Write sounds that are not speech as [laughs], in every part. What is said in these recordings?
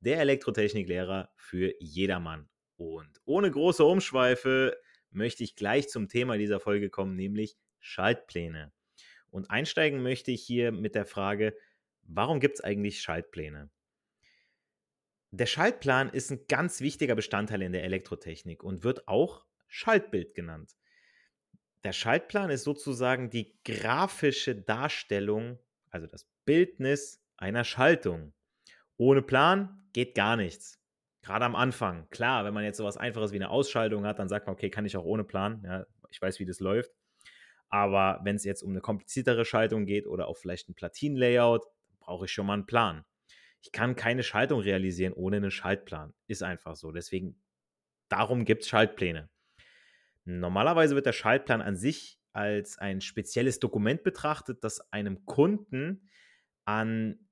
der Elektrotechniklehrer für jedermann. Und ohne große Umschweife möchte ich gleich zum Thema dieser Folge kommen, nämlich Schaltpläne. Und einsteigen möchte ich hier mit der Frage, warum gibt es eigentlich Schaltpläne? Der Schaltplan ist ein ganz wichtiger Bestandteil in der Elektrotechnik und wird auch Schaltbild genannt. Der Schaltplan ist sozusagen die grafische Darstellung, also das Bildnis einer Schaltung. Ohne Plan geht gar nichts. Gerade am Anfang. Klar, wenn man jetzt sowas Einfaches wie eine Ausschaltung hat, dann sagt man, okay, kann ich auch ohne Plan. Ja, ich weiß, wie das läuft. Aber wenn es jetzt um eine kompliziertere Schaltung geht oder auch vielleicht ein Platinenlayout, brauche ich schon mal einen Plan. Ich kann keine Schaltung realisieren ohne einen Schaltplan. Ist einfach so. Deswegen, darum gibt es Schaltpläne. Normalerweise wird der Schaltplan an sich als ein spezielles Dokument betrachtet, das einem Kunden an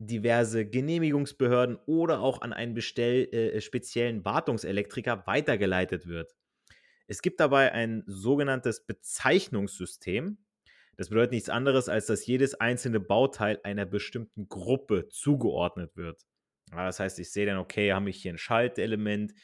diverse Genehmigungsbehörden oder auch an einen bestell, äh, speziellen Wartungselektriker weitergeleitet wird. Es gibt dabei ein sogenanntes Bezeichnungssystem. Das bedeutet nichts anderes, als dass jedes einzelne Bauteil einer bestimmten Gruppe zugeordnet wird. Ja, das heißt, ich sehe dann, okay, habe ich hier ein Schaltelement,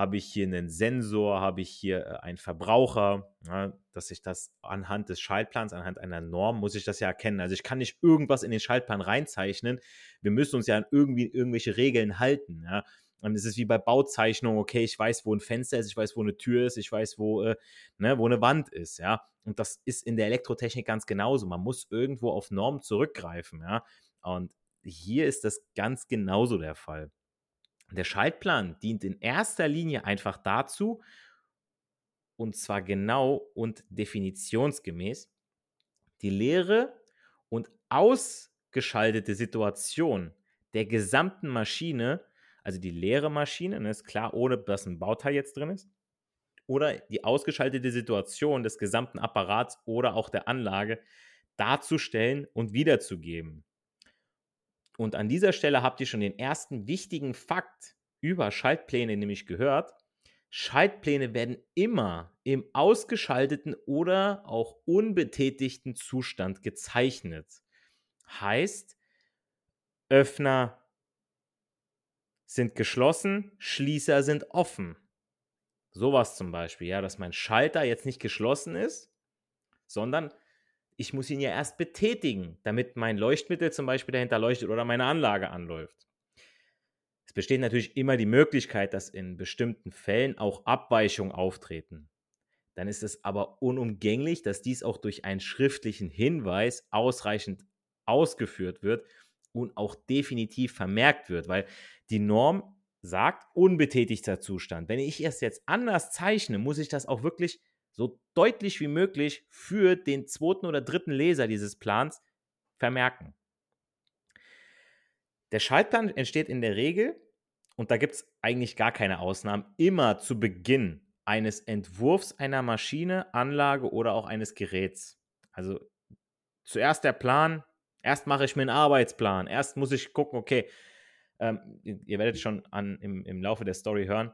habe ich hier einen Sensor, habe ich hier äh, einen Verbraucher, ja, dass ich das anhand des Schaltplans, anhand einer Norm, muss ich das ja erkennen. Also ich kann nicht irgendwas in den Schaltplan reinzeichnen. Wir müssen uns ja an irgendwie irgendwelche Regeln halten. Ja. Und es ist wie bei Bauzeichnungen, okay, ich weiß, wo ein Fenster ist, ich weiß, wo eine Tür ist, ich weiß, wo, äh, ne, wo eine Wand ist, ja. Und das ist in der Elektrotechnik ganz genauso. Man muss irgendwo auf Normen zurückgreifen, ja. Und hier ist das ganz genauso der Fall. Der Schaltplan dient in erster Linie einfach dazu, und zwar genau und definitionsgemäß, die leere und ausgeschaltete Situation der gesamten Maschine, also die leere Maschine, ne, ist klar, ohne dass ein Bauteil jetzt drin ist, oder die ausgeschaltete Situation des gesamten Apparats oder auch der Anlage darzustellen und wiederzugeben. Und an dieser Stelle habt ihr schon den ersten wichtigen Fakt über Schaltpläne nämlich gehört. Schaltpläne werden immer im ausgeschalteten oder auch unbetätigten Zustand gezeichnet. Heißt, Öffner sind geschlossen, Schließer sind offen. Sowas zum Beispiel, ja, dass mein Schalter jetzt nicht geschlossen ist, sondern ich muss ihn ja erst betätigen, damit mein Leuchtmittel zum Beispiel dahinter leuchtet oder meine Anlage anläuft. Es besteht natürlich immer die Möglichkeit, dass in bestimmten Fällen auch Abweichungen auftreten. Dann ist es aber unumgänglich, dass dies auch durch einen schriftlichen Hinweis ausreichend ausgeführt wird, und auch definitiv vermerkt wird, weil die Norm sagt unbetätigter Zustand. Wenn ich es jetzt anders zeichne, muss ich das auch wirklich so deutlich wie möglich für den zweiten oder dritten Leser dieses Plans vermerken. Der Schaltplan entsteht in der Regel, und da gibt es eigentlich gar keine Ausnahmen, immer zu Beginn eines Entwurfs einer Maschine, Anlage oder auch eines Geräts. Also zuerst der Plan, erst mache ich mir einen Arbeitsplan, erst muss ich gucken, okay, ähm, ihr werdet schon an, im, im Laufe der Story hören,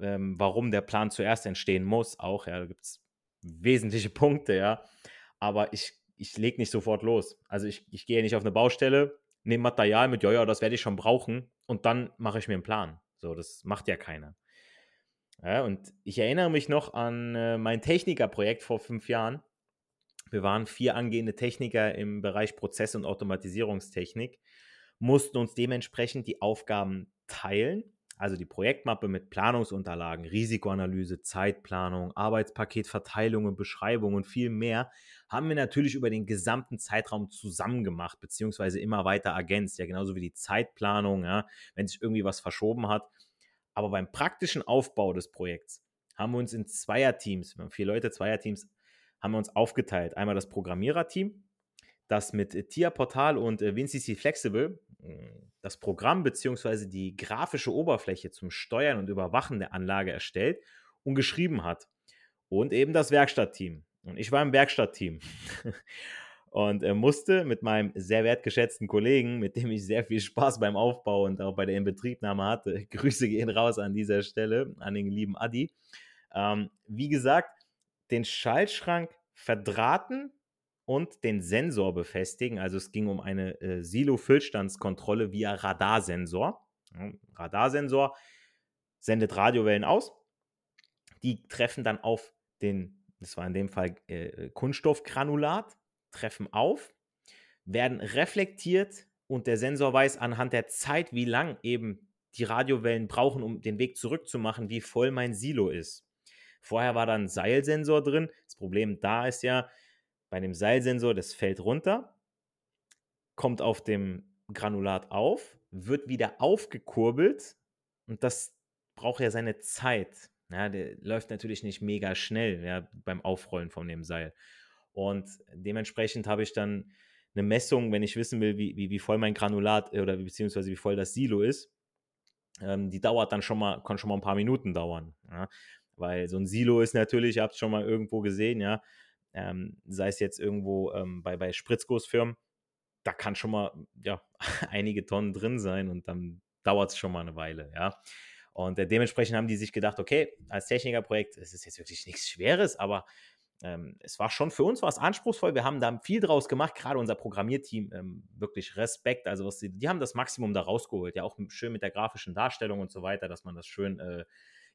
ähm, warum der Plan zuerst entstehen muss. Auch, ja, da gibt es wesentliche [laughs] Punkte, ja. Aber ich, ich lege nicht sofort los. Also ich, ich gehe nicht auf eine Baustelle, nehme Material mit, ja, ja, das werde ich schon brauchen und dann mache ich mir einen Plan. So, das macht ja keiner. Ja, und ich erinnere mich noch an äh, mein Technikerprojekt vor fünf Jahren. Wir waren vier angehende Techniker im Bereich Prozess- und Automatisierungstechnik, mussten uns dementsprechend die Aufgaben teilen also die Projektmappe mit Planungsunterlagen, Risikoanalyse, Zeitplanung, Arbeitspaketverteilung Beschreibung und viel mehr, haben wir natürlich über den gesamten Zeitraum zusammen gemacht, beziehungsweise immer weiter ergänzt, ja, genauso wie die Zeitplanung, ja, wenn sich irgendwie was verschoben hat. Aber beim praktischen Aufbau des Projekts haben wir uns in Zweierteams, wir haben vier Leute, Zweierteams, haben wir uns aufgeteilt. Einmal das Programmiererteam, das mit TIA Portal und äh, WinCC Flexible das Programm bzw. die grafische Oberfläche zum Steuern und Überwachen der Anlage erstellt und geschrieben hat. Und eben das Werkstattteam. Und ich war im Werkstattteam. [laughs] und äh, musste mit meinem sehr wertgeschätzten Kollegen, mit dem ich sehr viel Spaß beim Aufbau und auch bei der Inbetriebnahme hatte, [laughs] Grüße gehen raus an dieser Stelle, an den lieben Adi. Ähm, wie gesagt, den Schaltschrank verdrahten und den Sensor befestigen. Also es ging um eine äh, Silo-Füllstandskontrolle via Radarsensor. Radarsensor sendet Radiowellen aus. Die treffen dann auf den, das war in dem Fall äh, Kunststoffgranulat, treffen auf, werden reflektiert und der Sensor weiß anhand der Zeit, wie lang eben die Radiowellen brauchen, um den Weg zurückzumachen, wie voll mein Silo ist. Vorher war da ein Seilsensor drin. Das Problem da ist ja, bei dem Seilsensor, das fällt runter, kommt auf dem Granulat auf, wird wieder aufgekurbelt und das braucht ja seine Zeit. Ja, der läuft natürlich nicht mega schnell ja, beim Aufrollen von dem Seil. Und dementsprechend habe ich dann eine Messung, wenn ich wissen will, wie, wie, wie voll mein Granulat oder beziehungsweise wie voll das Silo ist. Ähm, die dauert dann schon mal, kann schon mal ein paar Minuten dauern. Ja. Weil so ein Silo ist natürlich, ihr habt es schon mal irgendwo gesehen, ja, ähm, sei es jetzt irgendwo ähm, bei, bei Spritzgussfirmen, da kann schon mal ja, [laughs] einige Tonnen drin sein und dann dauert es schon mal eine Weile, ja. Und äh, dementsprechend haben die sich gedacht, okay, als Technikerprojekt, es ist jetzt wirklich nichts Schweres, aber ähm, es war schon für uns was anspruchsvoll. Wir haben da viel draus gemacht, gerade unser Programmierteam, ähm, wirklich Respekt. Also was die, die haben das Maximum da rausgeholt, ja auch schön mit der grafischen Darstellung und so weiter, dass man das schön äh,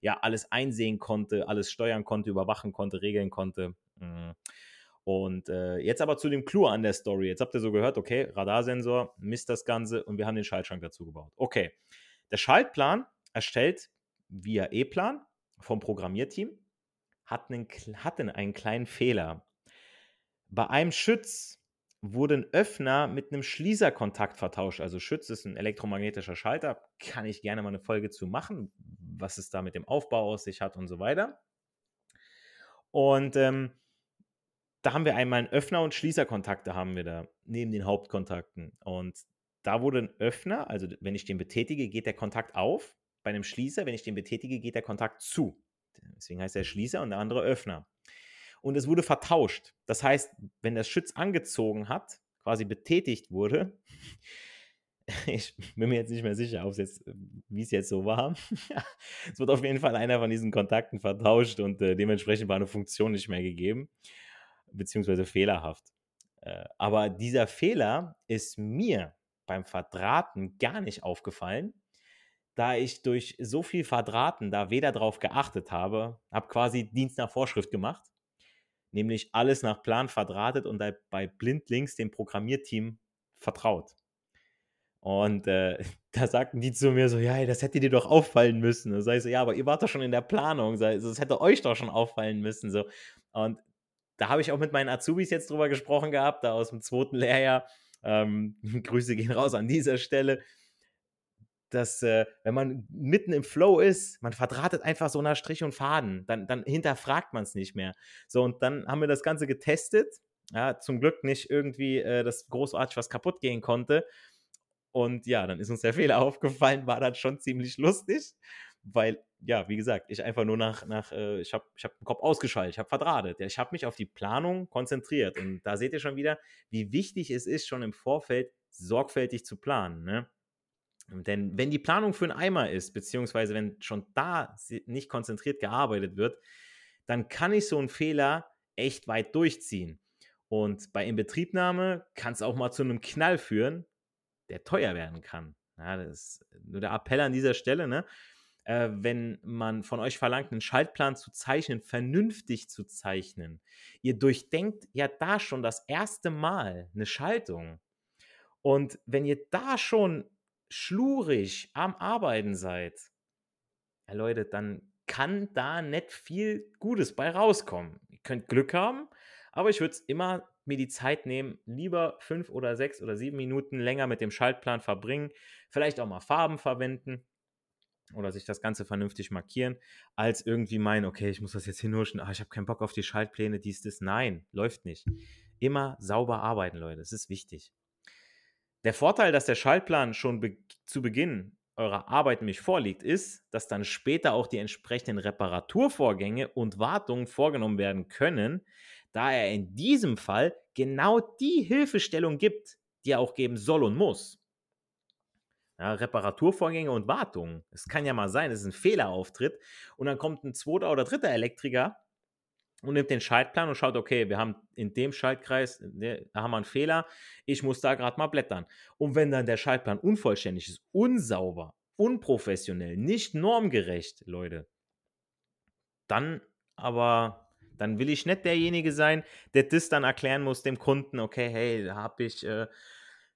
ja alles einsehen konnte, alles steuern konnte, überwachen konnte, regeln konnte. Mhm. Und äh, jetzt aber zu dem Clou an der Story. Jetzt habt ihr so gehört, okay, Radarsensor, misst das Ganze und wir haben den Schaltschrank dazu gebaut. Okay, der Schaltplan erstellt via E-Plan vom Programmierteam hat einen, hat einen kleinen Fehler. Bei einem Schütz wurde ein Öffner mit einem Schließerkontakt vertauscht. Also Schütz ist ein elektromagnetischer Schalter, kann ich gerne mal eine Folge zu machen, was es da mit dem Aufbau aus sich hat und so weiter. Und ähm, da haben wir einmal einen Öffner und Schließerkontakte haben wir da neben den Hauptkontakten. Und da wurde ein Öffner, also wenn ich den betätige, geht der Kontakt auf. Bei einem Schließer, wenn ich den betätige, geht der Kontakt zu. Deswegen heißt der Schließer und der andere Öffner. Und es wurde vertauscht. Das heißt, wenn das Schütz angezogen hat, quasi betätigt wurde, [laughs] ich bin mir jetzt nicht mehr sicher, wie es jetzt so war. [laughs] es wird auf jeden Fall einer von diesen Kontakten vertauscht und äh, dementsprechend war eine Funktion nicht mehr gegeben, beziehungsweise fehlerhaft. Äh, aber dieser Fehler ist mir beim Verdrahten gar nicht aufgefallen, da ich durch so viel Verdrahten da weder drauf geachtet habe, habe quasi Dienst nach Vorschrift gemacht, nämlich alles nach Plan verdrahtet und bei Blindlinks dem Programmierteam vertraut. Und äh, [laughs] da sagten die zu mir so, ja, das hätte dir doch auffallen müssen. Da sag ich so, ja, aber ihr wart doch schon in der Planung. Das hätte euch doch schon auffallen müssen. So. Und da habe ich auch mit meinen Azubis jetzt drüber gesprochen gehabt, da aus dem zweiten Lehrjahr. Ähm, [laughs] Grüße gehen raus an dieser Stelle dass äh, wenn man mitten im Flow ist, man verdrahtet einfach so nach Strich und Faden, dann, dann hinterfragt man es nicht mehr. So, und dann haben wir das Ganze getestet. Ja, zum Glück nicht irgendwie, äh, dass großartig was kaputt gehen konnte. Und ja, dann ist uns der Fehler aufgefallen, war dann schon ziemlich lustig, weil, ja, wie gesagt, ich einfach nur nach, nach äh, ich habe ich hab den Kopf ausgeschaltet, ich habe verdrahtet. Ich habe mich auf die Planung konzentriert. Und da seht ihr schon wieder, wie wichtig es ist, schon im Vorfeld sorgfältig zu planen. Ne? Denn wenn die Planung für einen Eimer ist, beziehungsweise wenn schon da nicht konzentriert gearbeitet wird, dann kann ich so einen Fehler echt weit durchziehen. Und bei Inbetriebnahme kann es auch mal zu einem Knall führen, der teuer werden kann. Ja, das ist nur der Appell an dieser Stelle, ne? Äh, wenn man von euch verlangt, einen Schaltplan zu zeichnen, vernünftig zu zeichnen. Ihr durchdenkt ja da schon das erste Mal eine Schaltung. Und wenn ihr da schon schlurig am Arbeiten seid, ja Leute, dann kann da nicht viel Gutes bei rauskommen. Ihr könnt Glück haben, aber ich würde immer mir die Zeit nehmen, lieber fünf oder sechs oder sieben Minuten länger mit dem Schaltplan verbringen, vielleicht auch mal Farben verwenden oder sich das Ganze vernünftig markieren, als irgendwie meinen, okay, ich muss das jetzt hinhuschen, ah, ich habe keinen Bock auf die Schaltpläne, dies, das. Nein, läuft nicht. Immer sauber arbeiten, Leute, das ist wichtig. Der Vorteil, dass der Schaltplan schon be zu Beginn eurer Arbeit nämlich vorliegt, ist, dass dann später auch die entsprechenden Reparaturvorgänge und Wartungen vorgenommen werden können, da er in diesem Fall genau die Hilfestellung gibt, die er auch geben soll und muss. Ja, Reparaturvorgänge und Wartungen. Es kann ja mal sein, dass ein Fehler auftritt und dann kommt ein zweiter oder dritter Elektriker und nimmt den Schaltplan und schaut, okay, wir haben in dem Schaltkreis, da haben wir einen Fehler, ich muss da gerade mal blättern. Und wenn dann der Schaltplan unvollständig ist, unsauber, unprofessionell, nicht normgerecht, Leute, dann aber, dann will ich nicht derjenige sein, der das dann erklären muss dem Kunden, okay, hey, da habe ich äh,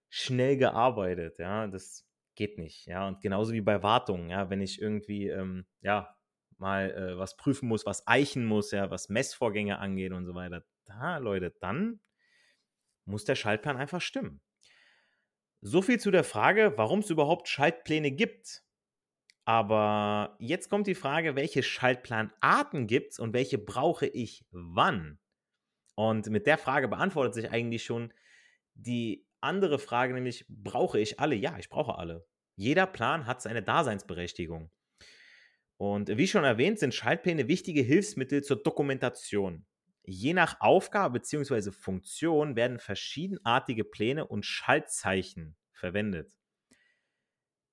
schnell gearbeitet, ja, das geht nicht, ja, und genauso wie bei Wartungen, ja, wenn ich irgendwie, ähm, ja, mal äh, was prüfen muss, was eichen muss, ja, was Messvorgänge angeht und so weiter, da, Leute, dann muss der Schaltplan einfach stimmen. So viel zu der Frage, warum es überhaupt Schaltpläne gibt. Aber jetzt kommt die Frage, welche Schaltplanarten gibt es und welche brauche ich wann? Und mit der Frage beantwortet sich eigentlich schon die andere Frage, nämlich brauche ich alle? Ja, ich brauche alle. Jeder Plan hat seine Daseinsberechtigung. Und wie schon erwähnt, sind Schaltpläne wichtige Hilfsmittel zur Dokumentation. Je nach Aufgabe bzw. Funktion werden verschiedenartige Pläne und Schaltzeichen verwendet.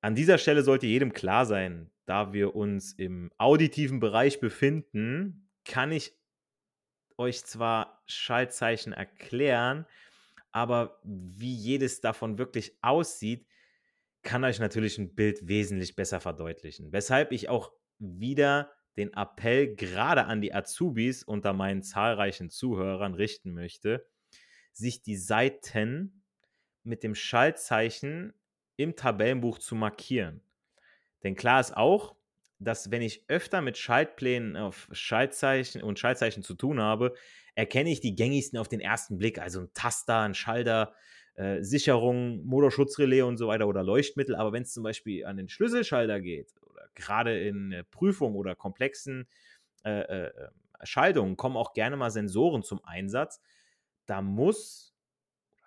An dieser Stelle sollte jedem klar sein, da wir uns im auditiven Bereich befinden, kann ich euch zwar Schaltzeichen erklären, aber wie jedes davon wirklich aussieht, kann euch natürlich ein Bild wesentlich besser verdeutlichen. Weshalb ich auch wieder den Appell gerade an die Azubis unter meinen zahlreichen Zuhörern richten möchte, sich die Seiten mit dem Schaltzeichen im Tabellenbuch zu markieren. Denn klar ist auch, dass wenn ich öfter mit Schaltplänen auf Schaltzeichen und Schaltzeichen zu tun habe, erkenne ich die gängigsten auf den ersten Blick, also ein Taster, ein Schalter, äh, Sicherung, Motorschutzrelais und so weiter oder Leuchtmittel. Aber wenn es zum Beispiel an den Schlüsselschalter geht oder gerade in äh, Prüfungen oder komplexen äh, äh, Schaltungen kommen auch gerne mal Sensoren zum Einsatz. Da muss,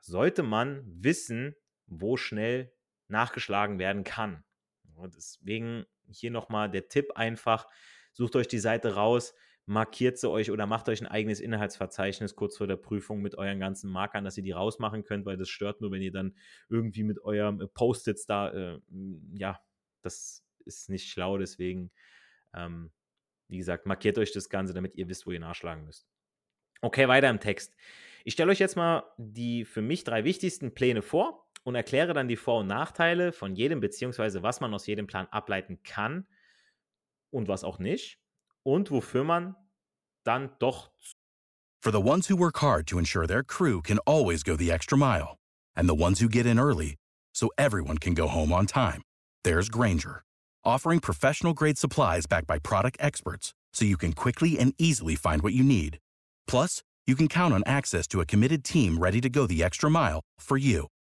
sollte man wissen, wo schnell nachgeschlagen werden kann. Und deswegen hier nochmal der Tipp einfach, sucht euch die Seite raus, markiert sie euch oder macht euch ein eigenes Inhaltsverzeichnis kurz vor der Prüfung mit euren ganzen Markern, dass ihr die rausmachen könnt, weil das stört nur, wenn ihr dann irgendwie mit eurem äh, Post-its da, äh, ja, das ist nicht schlau, deswegen, ähm, wie gesagt, markiert euch das Ganze, damit ihr wisst, wo ihr nachschlagen müsst. Okay, weiter im Text. Ich stelle euch jetzt mal die für mich drei wichtigsten Pläne vor und erkläre dann die Vor- und Nachteile von jedem, beziehungsweise was man aus jedem Plan ableiten kann und was auch nicht und wofür man dann doch. For the ones who work hard to ensure their crew can always go the extra mile and the ones who get in early so everyone can go home on time, there's Granger, offering professional grade supplies backed by product experts so you can quickly and easily find what you need. Plus, you can count on access to a committed team ready to go the extra mile for you.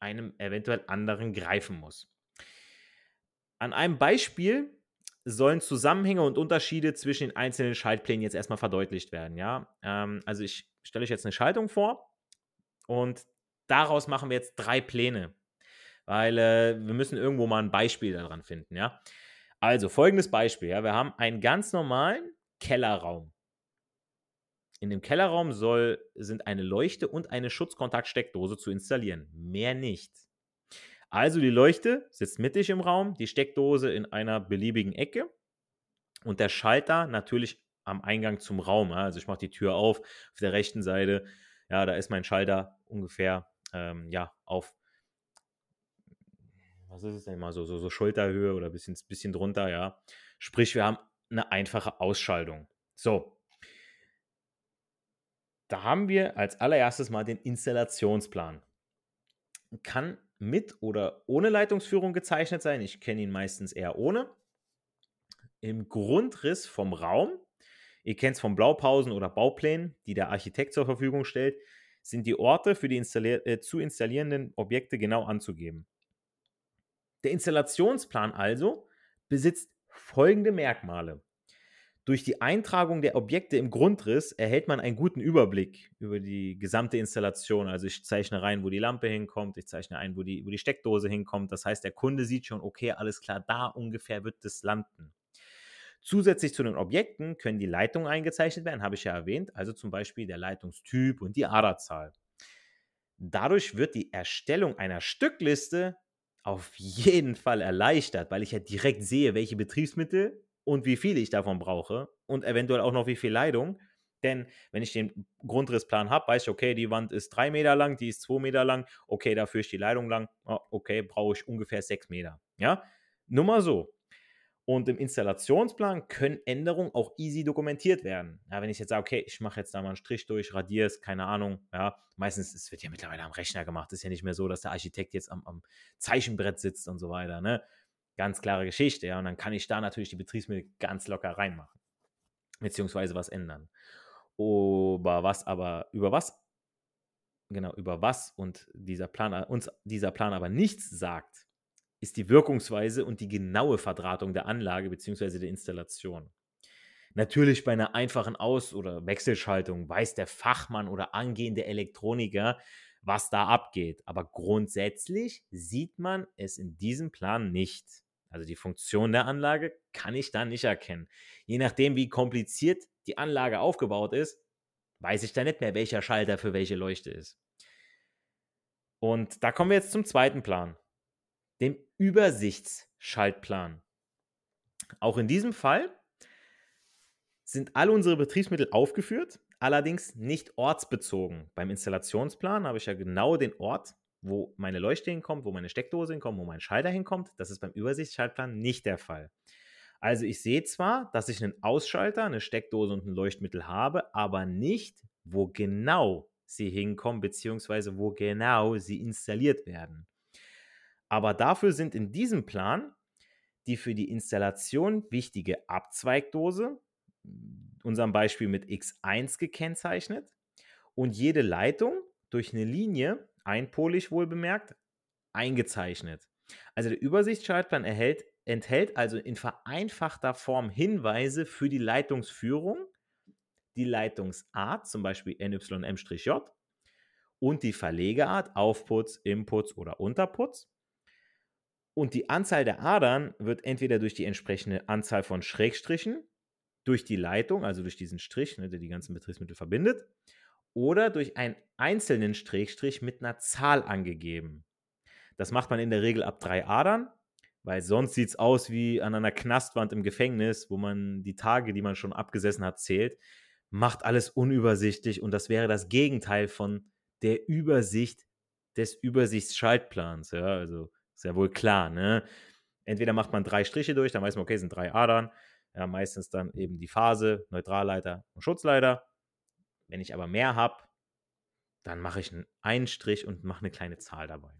Einem eventuell anderen greifen muss. An einem Beispiel sollen Zusammenhänge und Unterschiede zwischen den einzelnen Schaltplänen jetzt erstmal verdeutlicht werden. Ja? Ähm, also ich stelle euch jetzt eine Schaltung vor und daraus machen wir jetzt drei Pläne, weil äh, wir müssen irgendwo mal ein Beispiel daran finden. Ja? Also folgendes Beispiel. Ja? Wir haben einen ganz normalen Kellerraum. In dem Kellerraum soll, sind eine Leuchte und eine Schutzkontaktsteckdose zu installieren. Mehr nicht. Also die Leuchte sitzt mittig im Raum, die Steckdose in einer beliebigen Ecke und der Schalter natürlich am Eingang zum Raum. Also ich mache die Tür auf, auf der rechten Seite, ja, da ist mein Schalter ungefähr, ähm, ja, auf, was ist es denn mal, so, so, so Schulterhöhe oder ein bisschen, bisschen drunter, ja. Sprich, wir haben eine einfache Ausschaltung. So, da haben wir als allererstes mal den Installationsplan. Kann mit oder ohne Leitungsführung gezeichnet sein. Ich kenne ihn meistens eher ohne. Im Grundriss vom Raum, ihr kennt es von Blaupausen oder Bauplänen, die der Architekt zur Verfügung stellt, sind die Orte für die installier äh, zu installierenden Objekte genau anzugeben. Der Installationsplan also besitzt folgende Merkmale. Durch die Eintragung der Objekte im Grundriss erhält man einen guten Überblick über die gesamte Installation. Also ich zeichne rein, wo die Lampe hinkommt, ich zeichne ein, wo die, wo die Steckdose hinkommt. Das heißt, der Kunde sieht schon, okay, alles klar, da ungefähr wird es landen. Zusätzlich zu den Objekten können die Leitungen eingezeichnet werden, habe ich ja erwähnt, also zum Beispiel der Leitungstyp und die Aderzahl. Dadurch wird die Erstellung einer Stückliste auf jeden Fall erleichtert, weil ich ja direkt sehe, welche Betriebsmittel und wie viel ich davon brauche und eventuell auch noch wie viel Leitung. Denn wenn ich den Grundrissplan habe, weiß ich, okay, die Wand ist drei Meter lang, die ist zwei Meter lang, okay, dafür ist die Leitung lang, okay, brauche ich ungefähr sechs Meter. Ja, nur mal so. Und im Installationsplan können Änderungen auch easy dokumentiert werden. Ja, wenn ich jetzt sage, okay, ich mache jetzt da mal einen Strich durch, radiere es, keine Ahnung. Ja, meistens, es wird ja mittlerweile am Rechner gemacht. Ist ja nicht mehr so, dass der Architekt jetzt am, am Zeichenbrett sitzt und so weiter. Ne? Ganz klare Geschichte, ja. Und dann kann ich da natürlich die Betriebsmittel ganz locker reinmachen. Beziehungsweise was ändern. Über was aber, über was, genau, über was und dieser Plan, uns dieser Plan aber nichts sagt, ist die Wirkungsweise und die genaue Verdrahtung der Anlage beziehungsweise der Installation. Natürlich bei einer einfachen Aus- oder Wechselschaltung weiß der Fachmann oder angehende Elektroniker, was da abgeht. Aber grundsätzlich sieht man es in diesem Plan nicht. Also die Funktion der Anlage kann ich da nicht erkennen. Je nachdem, wie kompliziert die Anlage aufgebaut ist, weiß ich da nicht mehr, welcher Schalter für welche Leuchte ist. Und da kommen wir jetzt zum zweiten Plan, dem Übersichtsschaltplan. Auch in diesem Fall sind alle unsere Betriebsmittel aufgeführt, allerdings nicht ortsbezogen. Beim Installationsplan habe ich ja genau den Ort wo meine Leuchte hinkommt, wo meine Steckdose hinkommt, wo mein Schalter hinkommt. Das ist beim Übersichtsschaltplan nicht der Fall. Also ich sehe zwar, dass ich einen Ausschalter, eine Steckdose und ein Leuchtmittel habe, aber nicht, wo genau sie hinkommen, beziehungsweise wo genau sie installiert werden. Aber dafür sind in diesem Plan die für die Installation wichtige Abzweigdose, unserem Beispiel mit X1 gekennzeichnet, und jede Leitung durch eine Linie einpolig wohl bemerkt, eingezeichnet. Also der Übersichtsschaltplan erhält, enthält also in vereinfachter Form Hinweise für die Leitungsführung, die Leitungsart, zum Beispiel NYM-J, und die Verlegeart, Aufputz, Inputz oder Unterputz. Und die Anzahl der Adern wird entweder durch die entsprechende Anzahl von Schrägstrichen, durch die Leitung, also durch diesen Strich, ne, der die ganzen Betriebsmittel verbindet, oder durch einen einzelnen Strich mit einer Zahl angegeben. Das macht man in der Regel ab drei Adern, weil sonst sieht es aus wie an einer Knastwand im Gefängnis, wo man die Tage, die man schon abgesessen hat, zählt. Macht alles unübersichtlich und das wäre das Gegenteil von der Übersicht des Übersichtsschaltplans. Ja, also ist ja wohl klar, ne? Entweder macht man drei Striche durch, dann weiß man, okay, sind drei Adern. Ja, meistens dann eben die Phase, Neutralleiter und Schutzleiter. Wenn ich aber mehr habe, dann mache ich einen Strich und mache eine kleine Zahl dabei.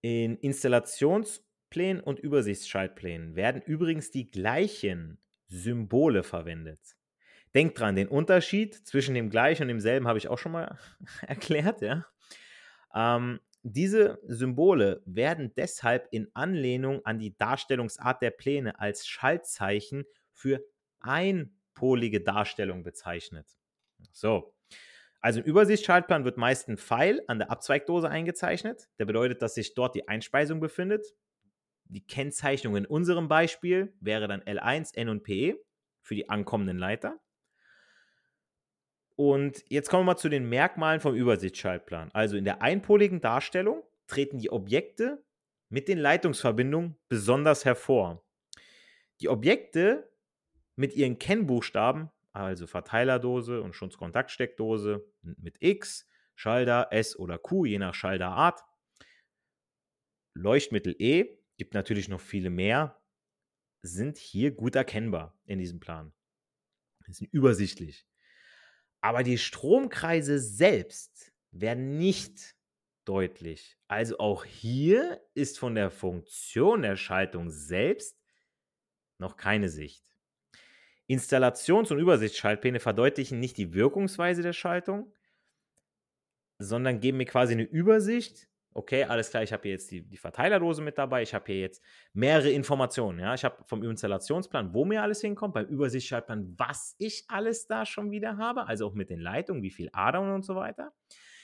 In Installationsplänen und Übersichtsschaltplänen werden übrigens die gleichen Symbole verwendet. Denkt dran, den Unterschied zwischen dem gleichen und demselben habe ich auch schon mal [laughs] erklärt, ja. Ähm, diese Symbole werden deshalb in Anlehnung an die Darstellungsart der Pläne als Schaltzeichen für einpolige Darstellung bezeichnet. So, also im Übersichtsschaltplan wird meist ein Pfeil an der Abzweigdose eingezeichnet. Der bedeutet, dass sich dort die Einspeisung befindet. Die Kennzeichnung in unserem Beispiel wäre dann L1, N und PE für die ankommenden Leiter. Und jetzt kommen wir mal zu den Merkmalen vom Übersichtsschaltplan. Also in der einpoligen Darstellung treten die Objekte mit den Leitungsverbindungen besonders hervor. Die Objekte mit ihren Kennbuchstaben also Verteilerdose und Schutzkontaktsteckdose mit X, Schalter S oder Q, je nach Schalterart. Leuchtmittel E, gibt natürlich noch viele mehr, sind hier gut erkennbar in diesem Plan. Die sind übersichtlich. Aber die Stromkreise selbst werden nicht deutlich. Also auch hier ist von der Funktion der Schaltung selbst noch keine Sicht. Installations- und Übersichtsschaltpläne verdeutlichen nicht die Wirkungsweise der Schaltung, sondern geben mir quasi eine Übersicht. Okay, alles klar, ich habe hier jetzt die, die Verteilerdose mit dabei, ich habe hier jetzt mehrere Informationen. Ja? Ich habe vom Installationsplan, wo mir alles hinkommt, beim Übersichtsschaltplan, was ich alles da schon wieder habe, also auch mit den Leitungen, wie viel Adern und so weiter.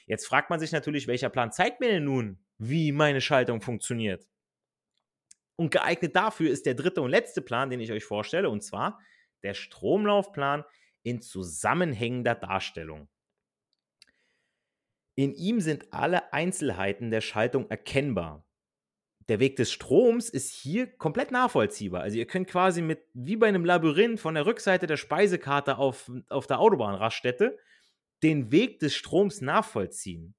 Jetzt fragt man sich natürlich, welcher Plan zeigt mir denn nun, wie meine Schaltung funktioniert? Und geeignet dafür ist der dritte und letzte Plan, den ich euch vorstelle, und zwar der Stromlaufplan in zusammenhängender Darstellung. In ihm sind alle Einzelheiten der Schaltung erkennbar. Der Weg des Stroms ist hier komplett nachvollziehbar. Also ihr könnt quasi mit, wie bei einem Labyrinth von der Rückseite der Speisekarte auf, auf der Autobahnraststätte den Weg des Stroms nachvollziehen.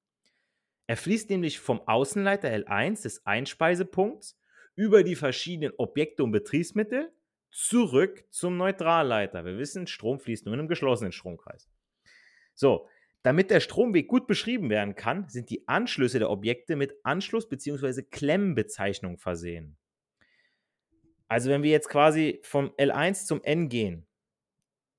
Er fließt nämlich vom Außenleiter L1 des Einspeisepunkts über die verschiedenen Objekte und Betriebsmittel zurück zum Neutralleiter. Wir wissen, Strom fließt nur in einem geschlossenen Stromkreis. So, damit der Stromweg gut beschrieben werden kann, sind die Anschlüsse der Objekte mit Anschluss- bzw. Klemmenbezeichnungen versehen. Also wenn wir jetzt quasi vom L1 zum N gehen,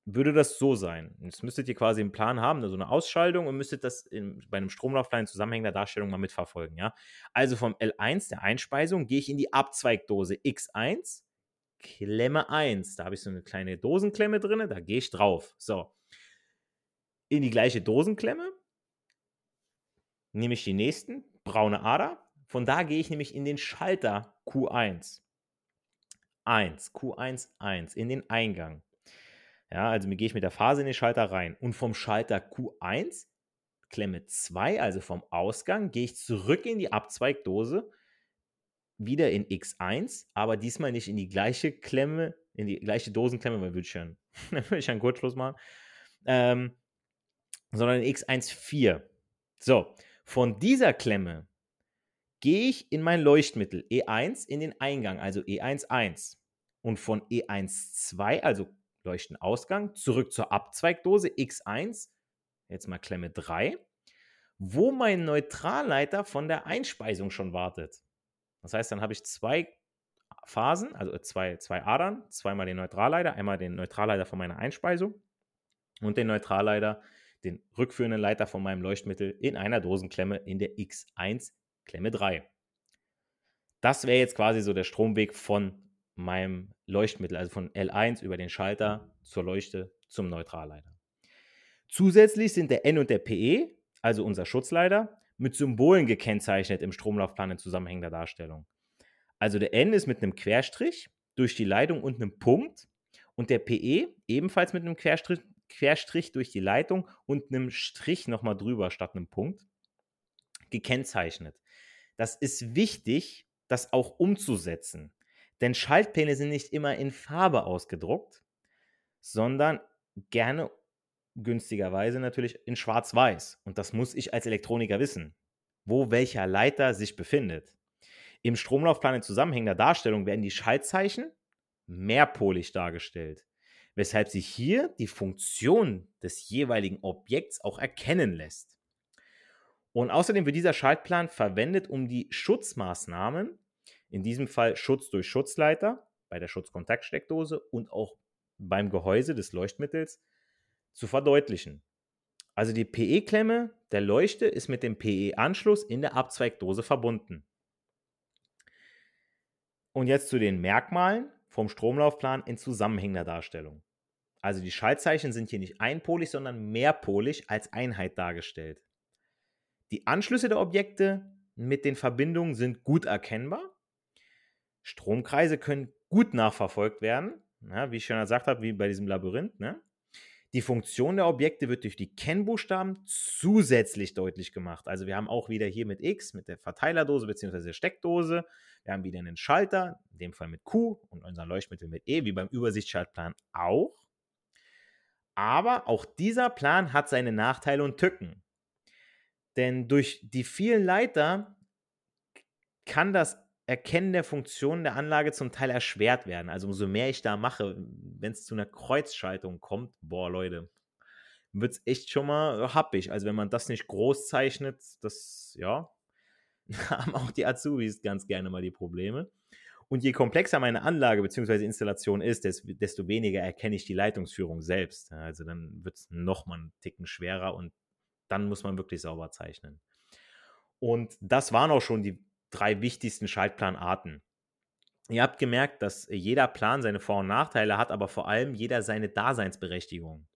würde das so sein. Jetzt müsstet ihr quasi einen Plan haben, also eine Ausschaltung und müsstet das in, bei einem Stromlaufplan in zusammenhängender Darstellung mal mitverfolgen. Ja? Also vom L1 der Einspeisung gehe ich in die Abzweigdose X1 Klemme 1. Da habe ich so eine kleine Dosenklemme drin, da gehe ich drauf. So. In die gleiche Dosenklemme nehme ich die nächsten, braune Ader. Von da gehe ich nämlich in den Schalter Q1. 1, Q1, 1, in den Eingang. Ja, also gehe ich mit der Phase in den Schalter rein. Und vom Schalter Q1, Klemme 2, also vom Ausgang, gehe ich zurück in die Abzweigdose wieder in X1, aber diesmal nicht in die gleiche Klemme, in die gleiche Dosenklemme, weil würde [laughs] dann, würde ich einen Kurzschluss machen, ähm, sondern in X1 4. So, von dieser Klemme gehe ich in mein Leuchtmittel E1 in den Eingang, also E1 1. Und von E1 2, also Leuchtenausgang, zurück zur Abzweigdose X1, jetzt mal Klemme 3, wo mein Neutralleiter von der Einspeisung schon wartet. Das heißt, dann habe ich zwei Phasen, also zwei, zwei Adern, zweimal den Neutralleiter, einmal den Neutralleiter von meiner Einspeisung und den Neutralleiter, den rückführenden Leiter von meinem Leuchtmittel in einer Dosenklemme in der X1 Klemme 3. Das wäre jetzt quasi so der Stromweg von meinem Leuchtmittel, also von L1 über den Schalter zur Leuchte zum Neutralleiter. Zusätzlich sind der N und der PE, also unser Schutzleiter, mit Symbolen gekennzeichnet im Stromlaufplan in zusammenhängender Darstellung. Also der N ist mit einem Querstrich durch die Leitung und einem Punkt und der PE ebenfalls mit einem Querstrich, Querstrich durch die Leitung und einem Strich nochmal drüber statt einem Punkt gekennzeichnet. Das ist wichtig, das auch umzusetzen. Denn Schaltpläne sind nicht immer in Farbe ausgedruckt, sondern gerne günstigerweise natürlich in Schwarz-Weiß. Und das muss ich als Elektroniker wissen, wo welcher Leiter sich befindet. Im Stromlaufplan in zusammenhängender Darstellung werden die Schaltzeichen mehrpolig dargestellt, weshalb sich hier die Funktion des jeweiligen Objekts auch erkennen lässt. Und außerdem wird dieser Schaltplan verwendet, um die Schutzmaßnahmen, in diesem Fall Schutz durch Schutzleiter, bei der Schutzkontaktsteckdose und auch beim Gehäuse des Leuchtmittels, zu verdeutlichen. Also die PE-Klemme der Leuchte ist mit dem PE-Anschluss in der Abzweigdose verbunden. Und jetzt zu den Merkmalen vom Stromlaufplan in zusammenhängender Darstellung. Also die Schaltzeichen sind hier nicht einpolig, sondern mehrpolig als Einheit dargestellt. Die Anschlüsse der Objekte mit den Verbindungen sind gut erkennbar. Stromkreise können gut nachverfolgt werden, ja, wie ich schon gesagt habe, wie bei diesem Labyrinth. Ne? Die Funktion der Objekte wird durch die Kennbuchstaben zusätzlich deutlich gemacht. Also wir haben auch wieder hier mit X, mit der Verteilerdose bzw. der Steckdose. Wir haben wieder einen Schalter, in dem Fall mit Q und unser Leuchtmittel mit E, wie beim Übersichtsschaltplan auch. Aber auch dieser Plan hat seine Nachteile und Tücken. Denn durch die vielen Leiter kann das Erkennen der Funktionen der Anlage zum Teil erschwert werden. Also umso mehr ich da mache, wenn es zu einer Kreuzschaltung kommt, boah Leute, wird es echt schon mal happig. Also wenn man das nicht groß zeichnet, das, ja, [laughs] haben auch die Azubis ganz gerne mal die Probleme. Und je komplexer meine Anlage bzw. Installation ist, desto weniger erkenne ich die Leitungsführung selbst. Also dann wird es nochmal einen Ticken schwerer und dann muss man wirklich sauber zeichnen. Und das waren auch schon die drei wichtigsten Schaltplanarten. Ihr habt gemerkt, dass jeder Plan seine Vor- und Nachteile hat, aber vor allem jeder seine Daseinsberechtigung.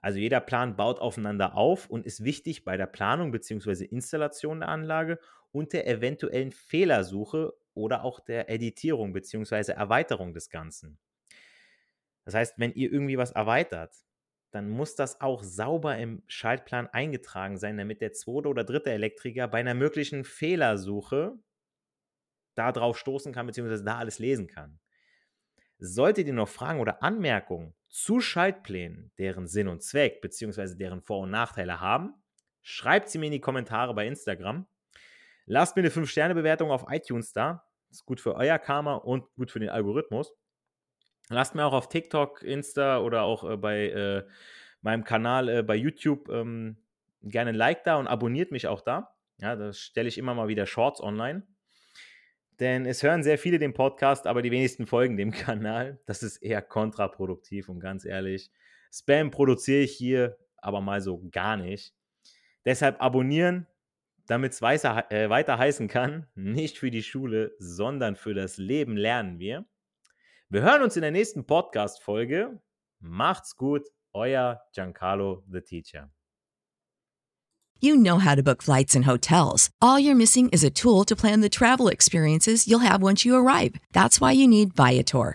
Also jeder Plan baut aufeinander auf und ist wichtig bei der Planung bzw. Installation der Anlage und der eventuellen Fehlersuche oder auch der Editierung bzw. Erweiterung des Ganzen. Das heißt, wenn ihr irgendwie was erweitert, dann muss das auch sauber im Schaltplan eingetragen sein, damit der zweite oder dritte Elektriker bei einer möglichen Fehlersuche da drauf stoßen kann, beziehungsweise da alles lesen kann. Solltet ihr noch Fragen oder Anmerkungen zu Schaltplänen, deren Sinn und Zweck, beziehungsweise deren Vor- und Nachteile haben, schreibt sie mir in die Kommentare bei Instagram. Lasst mir eine 5-Sterne-Bewertung auf iTunes da. Ist gut für euer Karma und gut für den Algorithmus. Lasst mir auch auf TikTok, Insta oder auch äh, bei äh, meinem Kanal äh, bei YouTube ähm, gerne ein Like da und abonniert mich auch da. Ja, da stelle ich immer mal wieder Shorts online. Denn es hören sehr viele den Podcast, aber die wenigsten folgen dem [laughs] Kanal. Das ist eher kontraproduktiv und ganz ehrlich. Spam produziere ich hier aber mal so gar nicht. Deshalb abonnieren, damit es äh, weiter heißen kann, nicht für die Schule, sondern für das Leben lernen wir. Wir hören uns in der nächsten Podcast-Folge. Macht's gut, euer Giancarlo the Teacher. You know how to book flights and hotels. All you're missing is a tool to plan the travel experiences you'll have once you arrive. That's why you need Viator.